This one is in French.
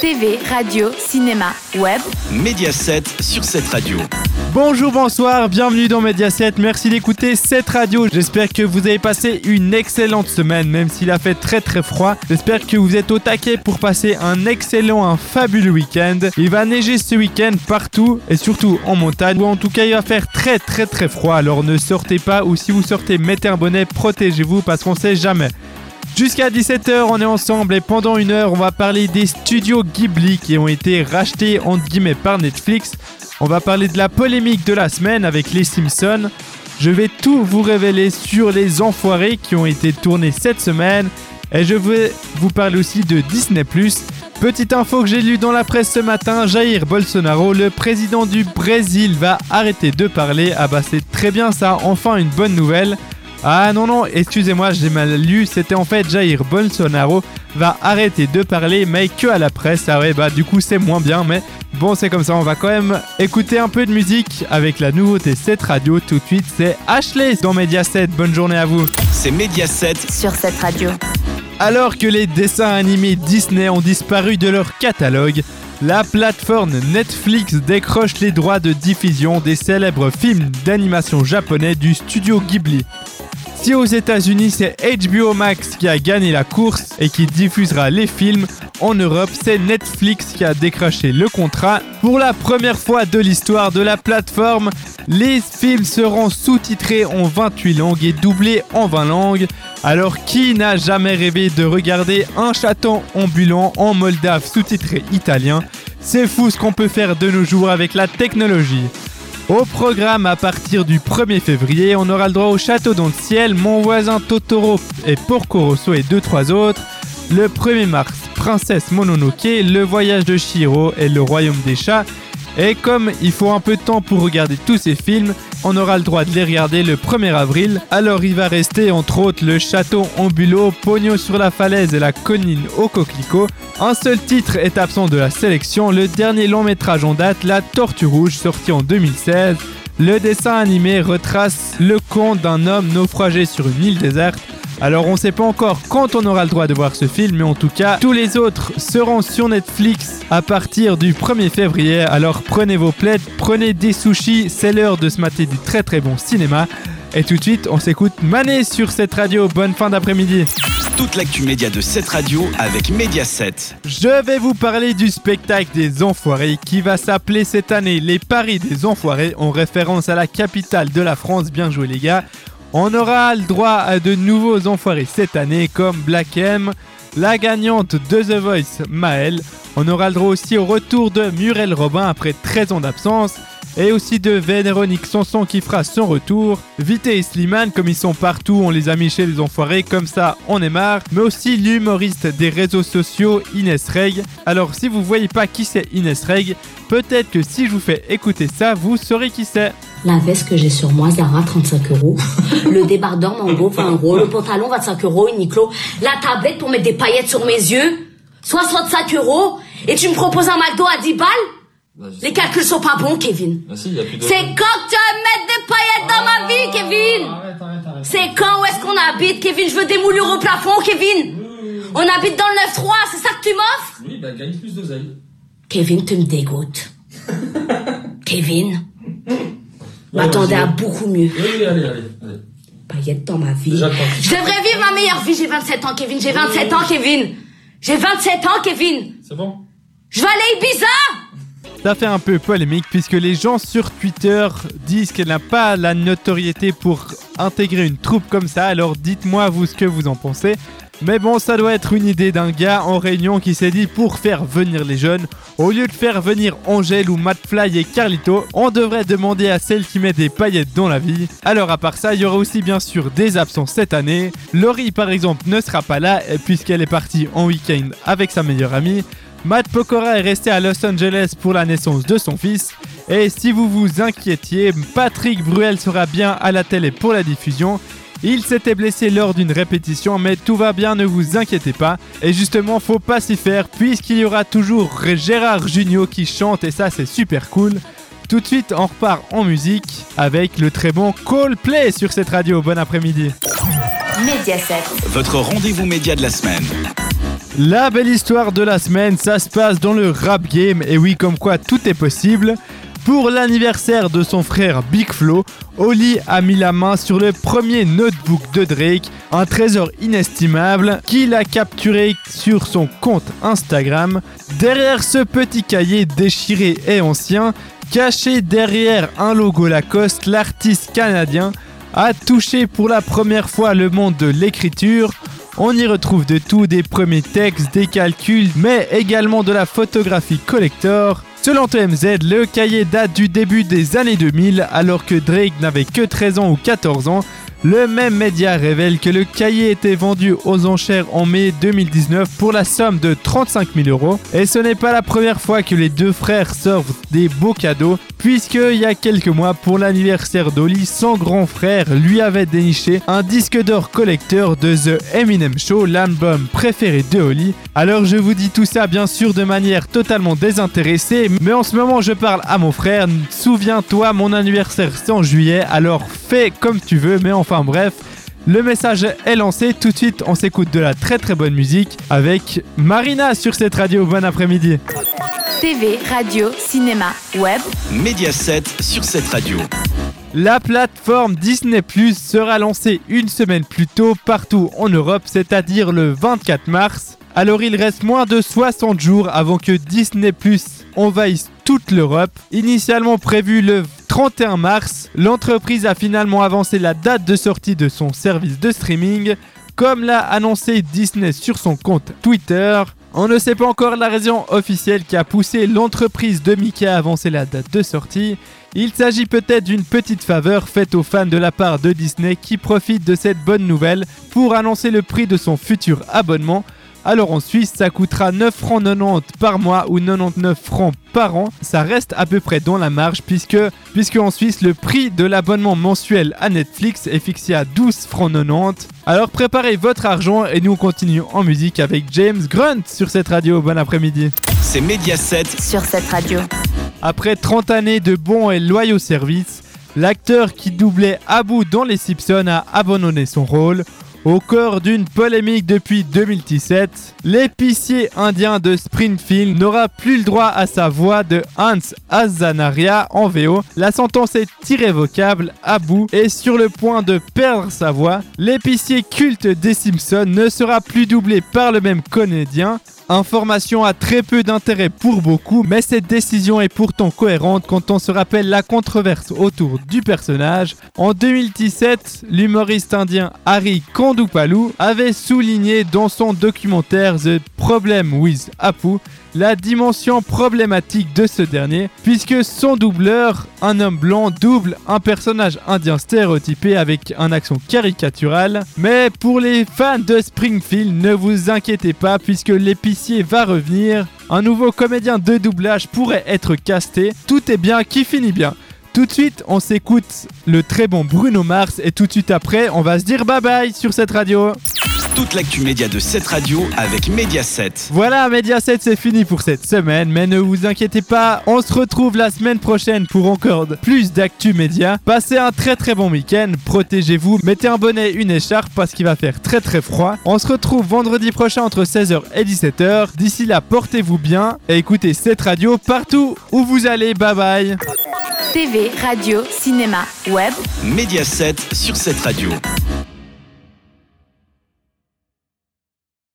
TV, radio, cinéma, web. Mediaset sur cette radio. Bonjour, bonsoir, bienvenue dans Mediaset. Merci d'écouter cette radio. J'espère que vous avez passé une excellente semaine, même s'il a fait très très froid. J'espère que vous êtes au taquet pour passer un excellent, un fabuleux week-end. Il va neiger ce week-end partout et surtout en montagne, ou en tout cas il va faire très très très froid. Alors ne sortez pas, ou si vous sortez, mettez un bonnet, protégez-vous parce qu'on sait jamais. Jusqu'à 17h, on est ensemble et pendant une heure, on va parler des studios Ghibli qui ont été rachetés entre guillemets par Netflix. On va parler de la polémique de la semaine avec les Simpsons. Je vais tout vous révéler sur les enfoirés qui ont été tournés cette semaine. Et je vais vous parler aussi de Disney ⁇ Petite info que j'ai lue dans la presse ce matin, Jair Bolsonaro, le président du Brésil, va arrêter de parler. Ah bah c'est très bien ça, enfin une bonne nouvelle. Ah non, non, excusez-moi, j'ai mal lu. C'était en fait Jair Bolsonaro va arrêter de parler, mais que à la presse. Ah ouais, bah du coup, c'est moins bien, mais bon, c'est comme ça. On va quand même écouter un peu de musique avec la nouveauté cette radio. Tout de suite, c'est Ashley dans Mediaset. Bonne journée à vous. C'est Mediaset sur cette radio. Alors que les dessins animés Disney ont disparu de leur catalogue, la plateforme Netflix décroche les droits de diffusion des célèbres films d'animation japonais du studio Ghibli. Si aux États-Unis c'est HBO Max qui a gagné la course et qui diffusera les films, en Europe c'est Netflix qui a décroché le contrat. Pour la première fois de l'histoire de la plateforme, les films seront sous-titrés en 28 langues et doublés en 20 langues. Alors qui n'a jamais rêvé de regarder un chaton ambulant en moldave sous-titré italien? C'est fou ce qu'on peut faire de nos jours avec la technologie. Au programme à partir du 1er février, on aura le droit au Château dans le ciel, Mon voisin Totoro et Porco Rosso et deux trois autres. Le 1er mars, Princesse Mononoke, Le voyage de Shiro et Le royaume des chats. Et comme il faut un peu de temps pour regarder tous ces films, on aura le droit de les regarder le 1er avril. Alors il va rester entre autres le château ambulo, Pogno sur la falaise et la colline au coquelicot. Un seul titre est absent de la sélection, le dernier long métrage en date, La Tortue Rouge, sorti en 2016. Le dessin animé retrace le conte d'un homme naufragé sur une île déserte alors on sait pas encore quand on aura le droit de voir ce film, mais en tout cas, tous les autres seront sur Netflix à partir du 1er février. Alors prenez vos plaides, prenez des sushis, c'est l'heure de se mater du très très bon cinéma. Et tout de suite, on s'écoute Mané sur cette radio. Bonne fin d'après-midi. Toute l'actu média de cette radio avec Mediaset. Je vais vous parler du spectacle des Enfoirés qui va s'appeler cette année Les Paris des Enfoirés en référence à la capitale de la France. Bien joué les gars. On aura le droit à de nouveaux enfoirés cette année comme Black M, la gagnante de The Voice Maëlle. On aura le droit aussi au retour de Muriel Robin après 13 ans d'absence et aussi de Véronique Sanson qui fera son retour. Vite et Slimane, comme ils sont partout, on les a mis chez les enfoirés, comme ça on est marre. Mais aussi l'humoriste des réseaux sociaux, Inès Reg. Alors si vous voyez pas qui c'est Inès Reg, peut-être que si je vous fais écouter ça, vous saurez qui c'est. La veste que j'ai sur moi, Zara, 35 euros. Le débardeur Mango, 20 euros. Le pantalon, 25 euros. Uniqlo. La tablette pour mettre des paillettes sur mes yeux, 65 euros. Et tu me proposes un McDo à 10 balles? Bah, Les calculs sont pas bons, Kevin. Bah, C'est quand que tu vas mettre des paillettes dans ma vie, Kevin C'est quand où est-ce qu'on habite, Kevin? Je veux des moulures au plafond, Kevin On habite dans le 9-3, c'est ça que tu m'offres? Oui, bah gagne plus d'oseille. Kevin, tu me dégoûtes. Kevin M'attendais à beaucoup mieux. Oui, oui, allez, allez, allez. Paillettes dans ma vie. Je devrais vivre ma meilleure vie, j'ai 27 ans, Kevin. J'ai 27 ans, Kevin. J'ai 27 ans, Kevin. C'est bon Je vais aller Ibiza Ça fait un peu polémique puisque les gens sur Twitter disent qu'elle n'a pas la notoriété pour intégrer une troupe comme ça. Alors dites-moi vous ce que vous en pensez. Mais bon, ça doit être une idée d'un gars en réunion qui s'est dit pour faire venir les jeunes, au lieu de faire venir Angèle ou McFly et Carlito, on devrait demander à celle qui met des paillettes dans la vie. Alors à part ça, il y aura aussi bien sûr des absences cette année. Laurie par exemple ne sera pas là puisqu'elle est partie en week-end avec sa meilleure amie. Matt Pokora est resté à Los Angeles pour la naissance de son fils. Et si vous vous inquiétiez, Patrick Bruel sera bien à la télé pour la diffusion. Il s'était blessé lors d'une répétition, mais tout va bien, ne vous inquiétez pas. Et justement, faut pas s'y faire, puisqu'il y aura toujours Gérard Junio qui chante, et ça c'est super cool. Tout de suite, on repart en musique avec le très bon Coldplay sur cette radio. Bon après-midi. Mediaset. Votre rendez-vous média de la semaine. La belle histoire de la semaine, ça se passe dans le rap game, et oui, comme quoi tout est possible. Pour l'anniversaire de son frère Big Flo, Oli a mis la main sur le premier notebook de Drake, un trésor inestimable qu'il a capturé sur son compte Instagram. Derrière ce petit cahier déchiré et ancien, caché derrière un logo Lacoste, l'artiste canadien a touché pour la première fois le monde de l'écriture. On y retrouve de tout, des premiers textes, des calculs, mais également de la photographie collector. Selon TMZ, le cahier date du début des années 2000 alors que Drake n'avait que 13 ans ou 14 ans le même média révèle que le cahier était vendu aux enchères en mai 2019 pour la somme de 35 000 euros. Et ce n'est pas la première fois que les deux frères sortent des beaux cadeaux, puisque il y a quelques mois, pour l'anniversaire d'Oli, son grand frère lui avait déniché un disque d'or collecteur de The Eminem Show, l'album préféré de Oli. Alors je vous dis tout ça bien sûr de manière totalement désintéressée, mais en ce moment je parle à mon frère. Souviens-toi, mon anniversaire c'est en juillet, alors fais comme tu veux, mais Enfin bref, le message est lancé. Tout de suite, on s'écoute de la très très bonne musique avec Marina sur cette radio. Bon après-midi. TV, radio, cinéma, web. Média 7 sur cette radio. La plateforme Disney Plus sera lancée une semaine plus tôt partout en Europe, c'est-à-dire le 24 mars. Alors il reste moins de 60 jours avant que Disney Plus envahisse toute l'Europe. Initialement prévu le 31 mars, l'entreprise a finalement avancé la date de sortie de son service de streaming, comme l'a annoncé Disney sur son compte Twitter. On ne sait pas encore la raison officielle qui a poussé l'entreprise de Mickey à avancer la date de sortie. Il s'agit peut-être d'une petite faveur faite aux fans de la part de Disney qui profitent de cette bonne nouvelle pour annoncer le prix de son futur abonnement alors en Suisse, ça coûtera 9 francs 90 par mois ou 99 francs par an. Ça reste à peu près dans la marge puisque, puisque en Suisse, le prix de l'abonnement mensuel à Netflix est fixé à 12 francs 90. Alors préparez votre argent et nous continuons en musique avec James Grunt sur cette radio. Bon après-midi. C'est Mediaset sur cette radio. Après 30 années de bons et loyaux services, l'acteur qui doublait Abu dans Les Simpsons a abandonné son rôle. Au cœur d'une polémique depuis 2017, l'épicier indien de Springfield n'aura plus le droit à sa voix de Hans Azanaria en VO. La sentence est irrévocable. Abu est sur le point de perdre sa voix. L'épicier culte des Simpsons ne sera plus doublé par le même comédien. Information a très peu d'intérêt pour beaucoup, mais cette décision est pourtant cohérente quand on se rappelle la controverse autour du personnage. En 2017, l'humoriste indien Harry Kondupallu avait souligné dans son documentaire The Problem with Apu la dimension problématique de ce dernier, puisque son doubleur, un homme blanc, double un personnage indien stéréotypé avec un accent caricatural. Mais pour les fans de Springfield, ne vous inquiétez pas, puisque l'épicier va revenir. Un nouveau comédien de doublage pourrait être casté. Tout est bien qui finit bien. Tout de suite, on s'écoute le très bon Bruno Mars et tout de suite après, on va se dire bye bye sur cette radio. Toute l'actu média de cette radio avec Mediaset. Voilà, Mediaset, c'est fini pour cette semaine, mais ne vous inquiétez pas, on se retrouve la semaine prochaine pour encore plus d'actu média. Passez un très très bon week-end, protégez-vous, mettez un bonnet, une écharpe parce qu'il va faire très très froid. On se retrouve vendredi prochain entre 16h et 17h. D'ici là, portez-vous bien et écoutez cette radio partout où vous allez. Bye bye. TV, radio, cinéma, web. Mediaset sur cette radio.